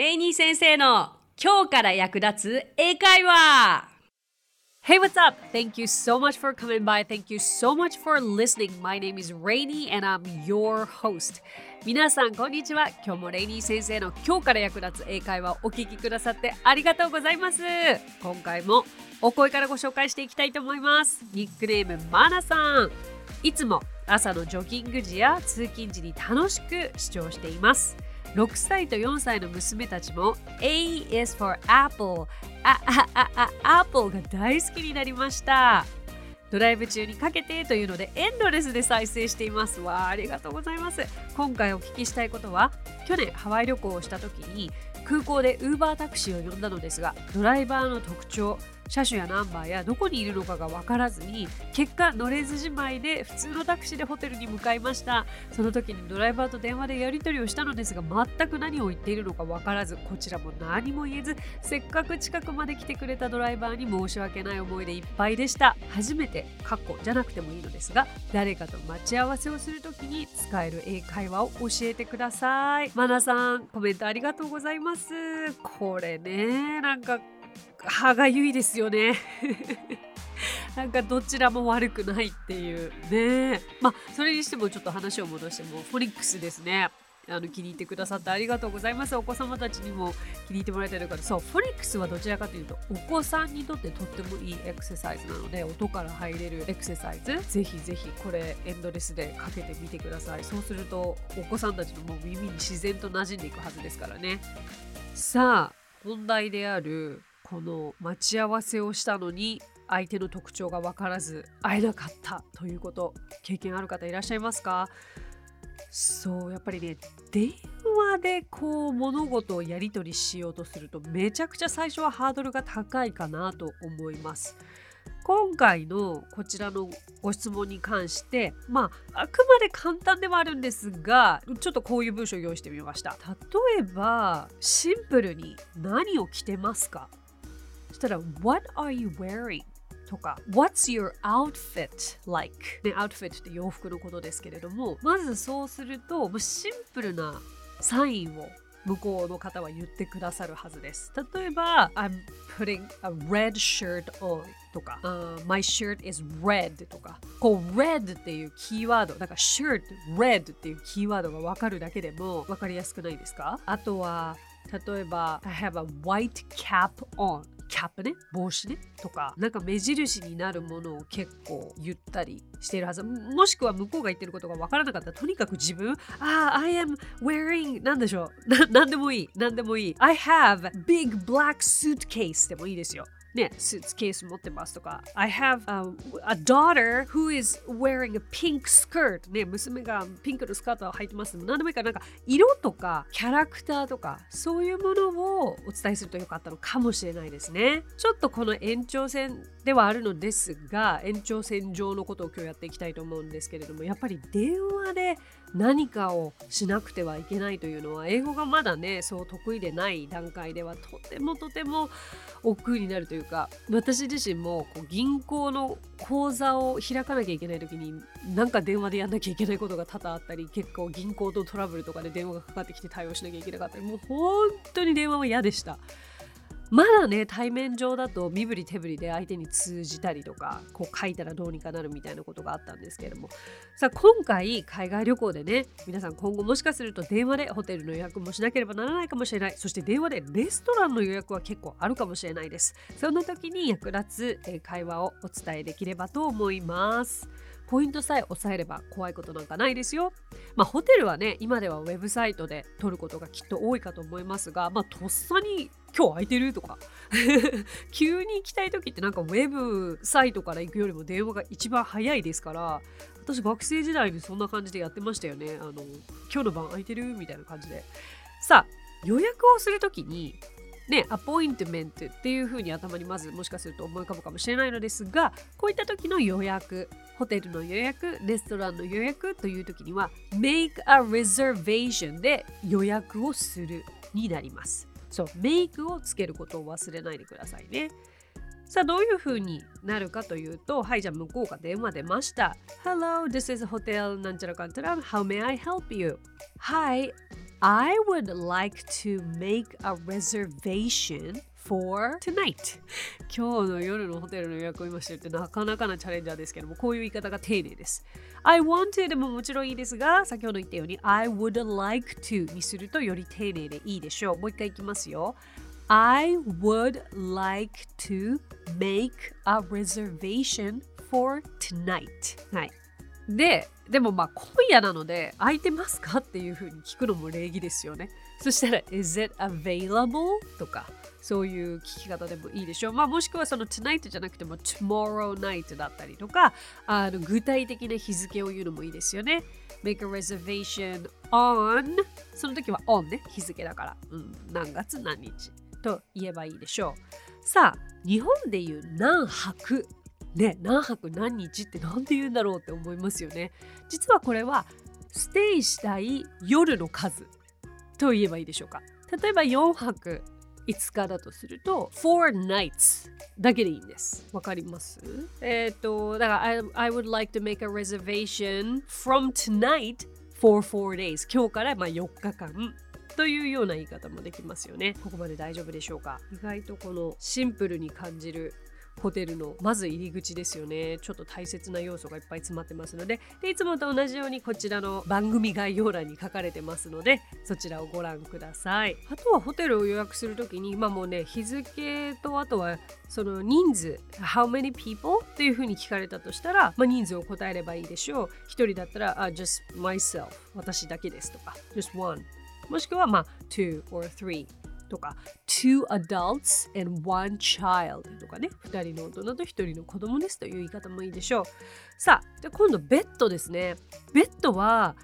レイニー先生の今日から役立つ英会話 Hey, what's up? Thank you so much for coming by. Thank you so much for listening. My name is Rainy and I'm your host. 皆さん、こんにちは。今日もレイニー先生の今日から役立つ英会話をお聞きくださってありがとうございます。今回もお声からご紹介していきたいと思います。ニックネーム、マナさん。いつも朝のジョギング時や通勤時に楽しく視聴しています。6歳と4歳の娘たちも A is for Apple ああああ Apple が大好きになりました。ドライブ中にかけてというのでエンドレスで再生しています。わあありがとうございます。今回お聞きしたいことは去年ハワイ旅行をした時に空港でウーバータクシーを呼んだのですがドライバーの特徴車種やナンバーやどこにいるのかが分からずに結果乗れずじまいで普通のタクシーでホテルに向かいました。その時にドライバーと電話でやり取りをしたのですが全く何を言っているのか分からずこちらも何も言えずせっかく近くまで来てくれたドライバーに申し訳ない思いでいっぱいでした。初めて過去じゃなくてもいいのですが誰かと待ち合わせをする時に使える英会話を教えてください。マナさんコメントありがとうございます。これねなんか歯がゆいですよね。なんかどちらも悪くないっていうね。まあそれにしてもちょっと話を戻してもフォニックスですね。あの気に入ってくださってありがとうございます。お子様たちにも気に入ってもらえてるからそうフォニックスはどちらかというとお子さんにとってとってもいいエクササイズなので音から入れるエクササイズ。ぜひぜひこれエンドレスでかけてみてください。そうするとお子さんたちのもう耳に自然と馴染んでいくはずですからね。さあ本題であるこの待ち合わせをしたのに相手の特徴が分からず会えなかったということ経験ある方いらっしゃいますか？そうやっぱりね電話でこう物事をやり取りしようとするとめちゃくちゃ最初はハードルが高いかなと思います。今回のこちらのご質問に関してまああくまで簡単ではあるんですがちょっとこういう文章を用意してみました。例えばシンプルに何を着てますか？したら What are you wearing? とか What's your outfit like? ね、outfit って洋服のことですけれどもまずそうするとシンプルなサインを向こうの方は言ってくださるはずです。例えば、I'm putting a red shirt on とか、uh, My shirt is red とか、こう red っていうキーワード、だから shirt, red っていうキーワードがわかるだけでもわかりやすくないですか？あとは、例えば、I have a white cap on キャップね帽子ねとかなんか目印になるものを結構言ったりしているはず。もしくは向こうが言ってることが分からなかったらとにかく自分ああ I am wearing 何でしょう。ななんでもいい。何でもいい。I have big black suitcase でもいいですよ。ね、スーツケース持ってますとか。I have a, a daughter who is wearing a pink skirt. ね、娘がピンクのスカートを履いてます。何でもいいからなんか色とかキャラクターとかそういうものをお伝えするとよかったのかもしれないですね。ちょっとこの延長線ではあるのですが延長線上のことを今日やっていきたいと思うんですけれどもやっぱり電話で何かをしなくてはいけないというのは英語がまだねそう得意でない段階ではとてもとても億劫になるというか私自身もこう銀行の口座を開かなきゃいけない時になんか電話でやんなきゃいけないことが多々あったり結構銀行とトラブルとかで電話がかかってきて対応しなきゃいけなかったりもう本当に電話は嫌でした。まだね対面上だと身振り手振りで相手に通じたりとかこう書いたらどうにかなるみたいなことがあったんですけれども。さあ今回海外旅行でね皆さん今後もしかすると電話でホテルの予約もしなければならないかもしれない。そして電話でレストランの予約は結構あるかもしれないです。そんな時に役立つ会話をお伝えできればと思います。ポイントさえ押さえれば怖いことなんかないですよ。まあホテルはね、今ではウェブサイトで取ることがきっと多いかと思いますが、まあとっさに今日空いてる？とか。急に行きたい時ってなんかウェブサイトから行くよりも電話が一番早いですから私学生時代にそんな感じでやってましたよね。あの今日の晩空いてる？みたいな感じで。さあ予約をする時にね、アポイントメントっていう風に頭にまずもしかすると思い浮かぶかもしれないのですがこういった時の予約ホテルの予約レストランの予約という時には make a reservation で予約をするになります。そう、メイクをつけることを忘れないでくださいね。さあ、どういう風になるかというと、はい、じゃあ向こうが電話出ました。Hello, this is hotel なんちゃらかんちゃら。How may I help you? Hi, I would like to make a reservation for tonight. 今日の夜のホテルの予約を今してるってなかなかなチャレンジャーですけどもこういう言い方が丁寧です。I want to でももちろんいいですが先ほど言ったように I would like to にするとより丁寧でいいでしょう。もう一回いきますよ。I would like to make a reservation for tonight. はい。で、でもまあ今夜なので空いてますかっていうふうに聞くのも礼儀ですよね。そしたら Is it available? とかそういう聞き方でもいいでしょう。まあもしくはその tonight じゃなくても tomorrow night だったりとかあの具体的な日付を言うのもいいですよね。Make a reservation on その時は on ね日付だから、うん、何月何日と言えばいいでしょう。さあ日本でいう何泊ね何泊何日って何て言うんだろうって思いますよね。実はこれはステイしたい夜の数と言えばいいでしょうか。例えば4泊5日だとすると4 nights だけでいいんです。わかります？えっ、ー、とだから I, I would like to make a reservation from tonight for 4 days 今日からまあ4日間というような言い方もできますよね。ここまで大丈夫でしょうか？意外とこのシンプルに感じるホテルのまず入り口ですよね。ちょっと大切な要素がいっぱい詰まってますので。でいつもと同じようにこちらの番組概要欄に書かれてますのでそちらをご覧ください。あとはホテルを予約するときにまあもうね日付とあとはその人数 How many people? っていうふうに聞かれたとしたら、まあ、人数を答えればいいでしょう。一人だったら、uh, just myself 私だけですとか just one もしくはまあ two or three とか two adults and one child とかね2人の大人と1人の子供ですという言い方もいいでしょう。さあで今度ベッドですね。ベッドは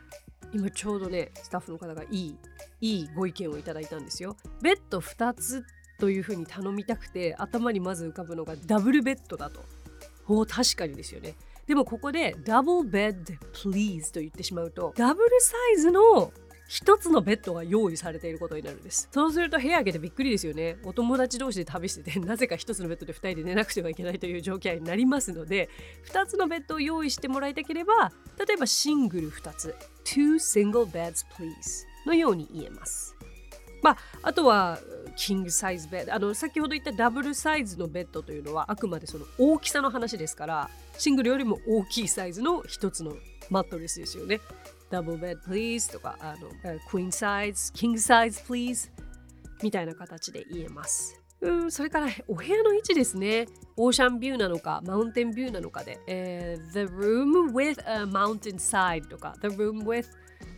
今ちょうどねスタッフの方がいいいいご意見をいただいたんですよ。ベッド2つというふうに頼みたくて頭にまず浮かぶのがダブルベッドだと。お確かにですよね。でもここでダブルベッド please と言ってしまうとダブルサイズの一つのベッドが用意されていることになるんです。そうすると部屋開けてびっくりですよね。お友達同士で旅してて、なぜか一つのベッドで二人で寝なくてはいけないという状況になりますので、二つのベッドを用意してもらいたければ、例えばシングル二つ、two single beds please のように言えます。まあ、あとは、キングサイズベッド。あの、先ほど言ったダブルサイズのベッドというのは、あくまでその大きさの話ですから、シングルよりも大きいサイズの一つのマットレスですよね。ダブルベッド please とか、あの、クイーンサイズ、キングサイズ please みたいな形で言えます。うん、それからお部屋の位置ですね。オーシャンビューなのか、マウンテンビューなのかで、えー、The room with a mountain side とか、The room with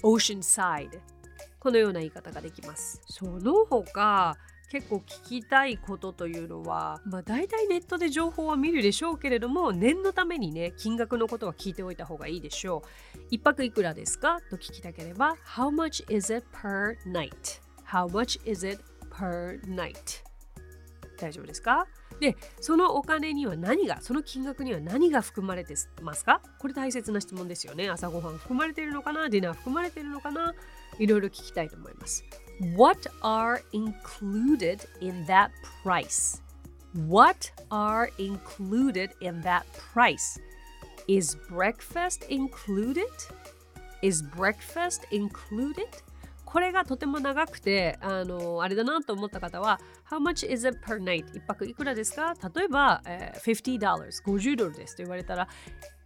ocean side このような言い方ができます。その他、結構聞きたいことというのは、まあ、大体ネットで情報は見るでしょうけれども念のためにね金額のことは聞いておいた方がいいでしょう。一泊いくらですか？と聞きたければ How much is it per night? How much is it per night? 大丈夫ですか？でそのお金には何がその金額には何が含まれてますか？これ大切な質問ですよね。朝ごはん含まれているのかな？ディナー含まれているのかな？いろいろ聞きたいと思います。What are included in that price? What are included in that price? Is breakfast included? Is breakfast included? これがとても長くて、あの、あれだなと思った方は、How much is it per night? 一泊いくらですか例えば、えー、50 dollars、50ドルですと言われたら、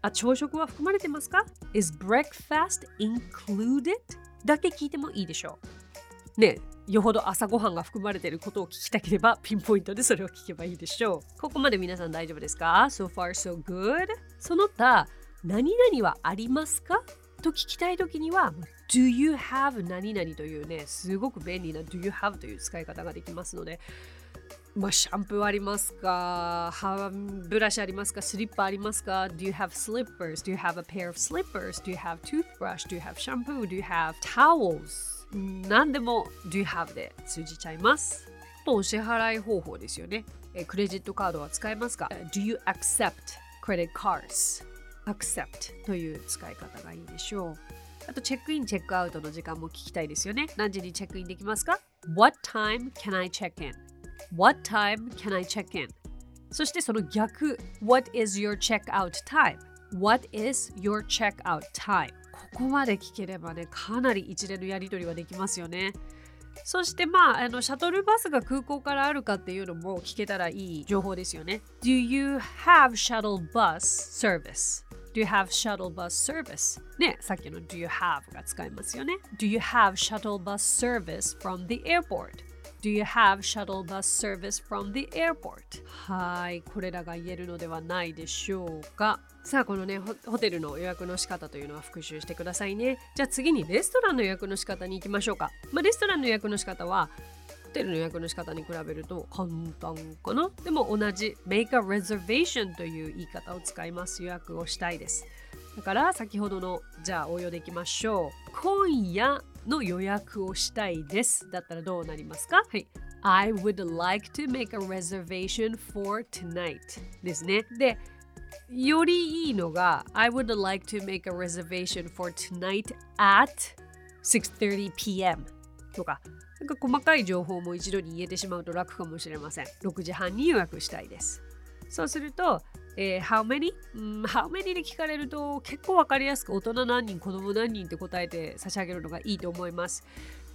あ、朝食は含まれてますか ?Is breakfast included? だけ聞いてもいいでしょう。ねよほど朝ごはんが含まれていることを聞きたければピンポイントでそれを聞けばいいでしょう。ここまで皆さん大丈夫ですか ?So far so good? その他何々はありますか？と聞きたいときには Do you have 何々というねすごく便利な Do you have という使い方ができますのでまあ、シャンプーありますか？ハブラシありますか？スリッパありますか ?Do you have slippers? Do you have a pair of slippers? Do you have toothbrush? Do you have shampoo? Do you have towels? 何でも Do you have で通じちゃいます。とお支払い方法ですよね。クレジットカードは使えますか ?Do you accept credit cards? accept という使い方がいいでしょう。あとチェックイン、チェックアウトの時間も聞きたいですよね。何時にチェックインできますか ?What time can I check in?What time can I check in? そしてその逆、What is your check out time?What is your check out time? ここまで聞ければねかなり一連のやり取りはできますよね。そしてまああのシャトルバスが空港からあるかっていうのも聞けたらいい情報ですよね。Do you have shuttle bus service? Do you have shuttle bus service? ね、さっきの Do you have が使いますよね。Do you have shuttle bus service from the airport? Do you have shuttle bus service from the airport? はい、これらが言えるのではないでしょうか。さあ、このねホ、テルの予約の仕方というのは復習してくださいね。じゃあ次にレストランの予約の仕方に行きましょうか。まあ、レストランの予約の仕方は、ホテルの予約の仕方に比べると簡単かな。でも同じ make a reservation という言い方を使います。予約をしたいです。だから先ほどのじゃあ応用でいきましょう。今夜の予約をしたいです。だったらどうなりますか？はい。I would like to make a reservation for tonight ですね。で、よりいいのが I would like to make a reservation for tonight at 6.30pm とかなんか細かい情報も一度に言えてしまうと楽かもしれません。6時半に予約したいです。そうすると、えー、How many?、うん、How many で聞かれると結構わかりやすく大人何人、子供何人って答えて差し上げるのがいいと思います。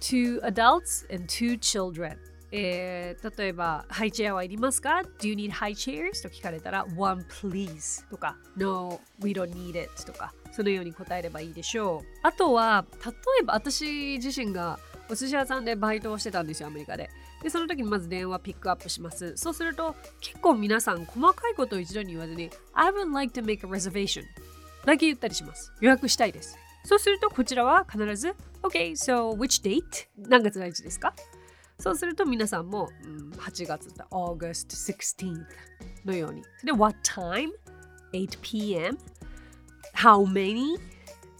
Two adults and two children えー、例えば、ハイチェアはいりますか ?Do you need high chairs? と聞かれたら、One please とか、No, we don't need it とか、そのように答えればいいでしょう。あとは、例えば私自身がお寿司屋さんでバイトをしてたんですよ、アメリカで。で、その時にまず電話ピックアップします。そうすると、結構皆さん細かいことを一度に言わずに、I would like to make a reservation だけ言ったりします。予約したいです。そうすると、こちらは必ず、OK, so which date? 何月何日ですか？そうすると皆さんも、うん、8月だ August 16th のように。で、What time? 8 p.m. How many?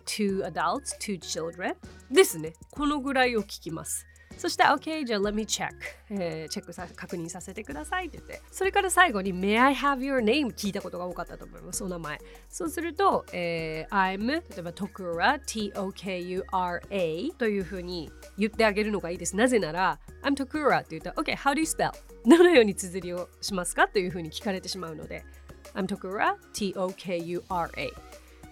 Two adults, two children ですね。このぐらいを聞きます。そして、OK、じゃあ let me check、えー、チェックさ確認させてくださいって言って、それから最後に May I have your name 聞いたことが多かったと思います、お名前。そうすると、えー、I'm 例えば Tokura T-O-K-U-R-A というふうに言ってあげるのがいいです。なぜなら、I'm Tokura って言ったら、OK、how do you spell? どのように綴りをしますかというふうに聞かれてしまうので、I'm Tokura T-O-K-U-R-A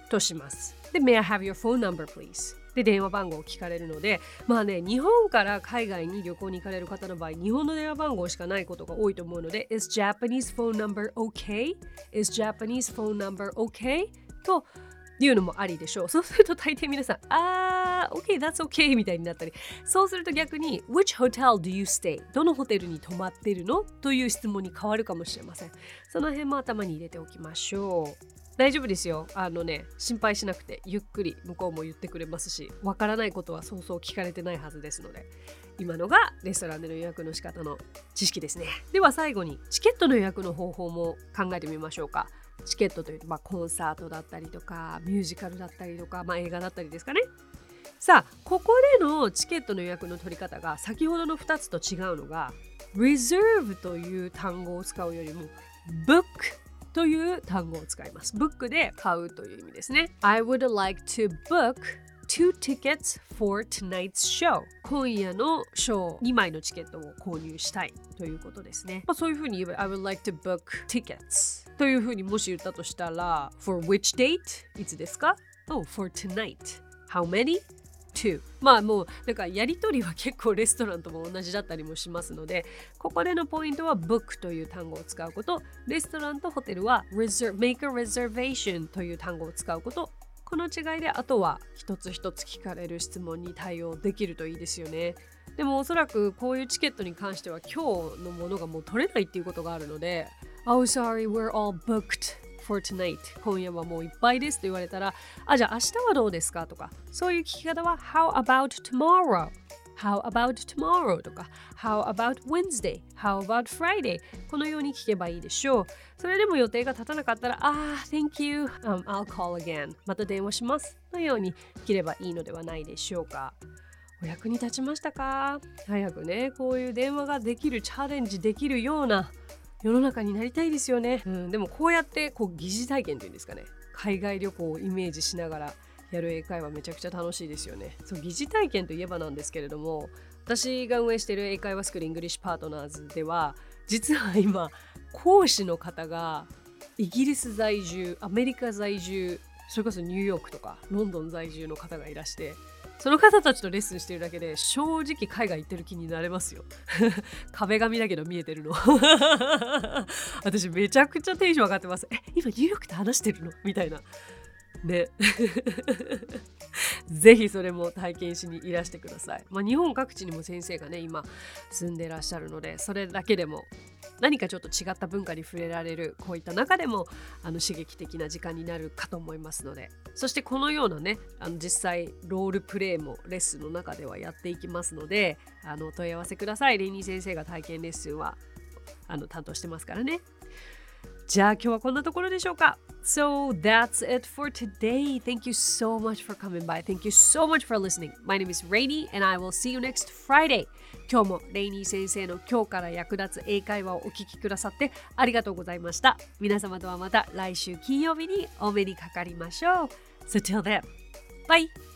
とします。で、May I have your phone number please? で電話番号を聞かれるのでまあね日本から海外に旅行に行かれる方の場合日本の電話番号しかないことが多いと思うので Is Japanese phone number okay? Is Japanese phone number okay? というのもありでしょう。そうすると大抵皆さん、あー、OK, that's OK みたいになったり、そうすると逆に、Which hotel do you stay? どのホテルに泊まってるの？という質問に変わるかもしれません。その辺も頭に入れておきましょう。大丈夫ですよ。あのね、心配しなくて、ゆっくり向こうも言ってくれますし、わからないことはそうそう聞かれてないはずですので、今のがレストランでの予約の仕方の知識ですね。では最後に、チケットの予約の方法も考えてみましょうか。チケットというと、まあ、コンサートだったりとか、ミュージカルだったりとか、まあ、映画だったりですかね。さあ、ここでのチケットの予約の取り方が先ほどの2つと違うのが、reserve という単語を使うよりも、book という単語を使います。ブックで買うという意味ですね。I would like to book two tickets for tonight's show 今夜のショー2枚のチケットを購入したいということですね。まあ、そういうふうに言えば I would like to book tickets というふうにもし言ったとしたら For which date? いつですか？Oh, for tonight. How many? to まあもうなんかやり取りは結構レストランとも同じだったりもしますのでここでのポイントは book という単語を使うことレストランとホテルは reserve, make a reservation という単語を使うことこの違いであとは一つ一つ聞かれる質問に対応できるといいですよねでもおそらくこういうチケットに関しては今日のものがもう取れないっていうことがあるので Oh sorry we're all booked for tonight 今夜はもういっぱいですと言われたらあじゃあ明日はどうですかとかそういう聞き方は How about tomorrow? How about tomorrow? とか How about Wednesday? How about Friday? このように聞けばいいでしょう。それでも予定が立たなかったらあ、ah, Thank you、um, I'll call again. また電話します。のように切ればいいのではないでしょうか。お役に立ちましたか？早くねこういう電話ができるチャレンジできるような世の中になりたいですよね、うん、でもこうやってこう疑似体験というんですかね。海外旅行をイメージしながらやる英会話めちゃくちゃ楽しいですよね。そう疑似体験といえばなんですけれども私が運営している英会話スクール English Partners では実は今講師の方がイギリス在住アメリカ在住それこそニューヨークとかロンドン在住の方がいらしてその方たちとレッスンしてるだけで正直海外行ってる気になれますよ。壁紙だけど見えてるの。私めちゃくちゃテンション上がってます。え今ニューヨークと話してるの？みたいな。ね ぜひそれも体験しにいらしてください。まあ、日本各地にも先生がね今住んでらっしゃるのでそれだけでも何かちょっと違った文化に触れられるこういった中でもあの刺激的な時間になるかと思いますので。そしてこのようなねあの実際ロールプレイもレッスンの中ではやっていきますのであのお問い合わせください。レイニー先生が体験レッスンはあの担当してますからね。じゃあ今日はこんなところでしょうか So that's it for today. Thank you so much for coming by. Thank you so much for listening. My name is Rainy and I will see you next Friday. 今日もレイニー先生の今日から役立つ英会話をお聞きくださってありがとうございました。皆様とはまた来週金曜日にお目にかかりましょう。So till then, bye!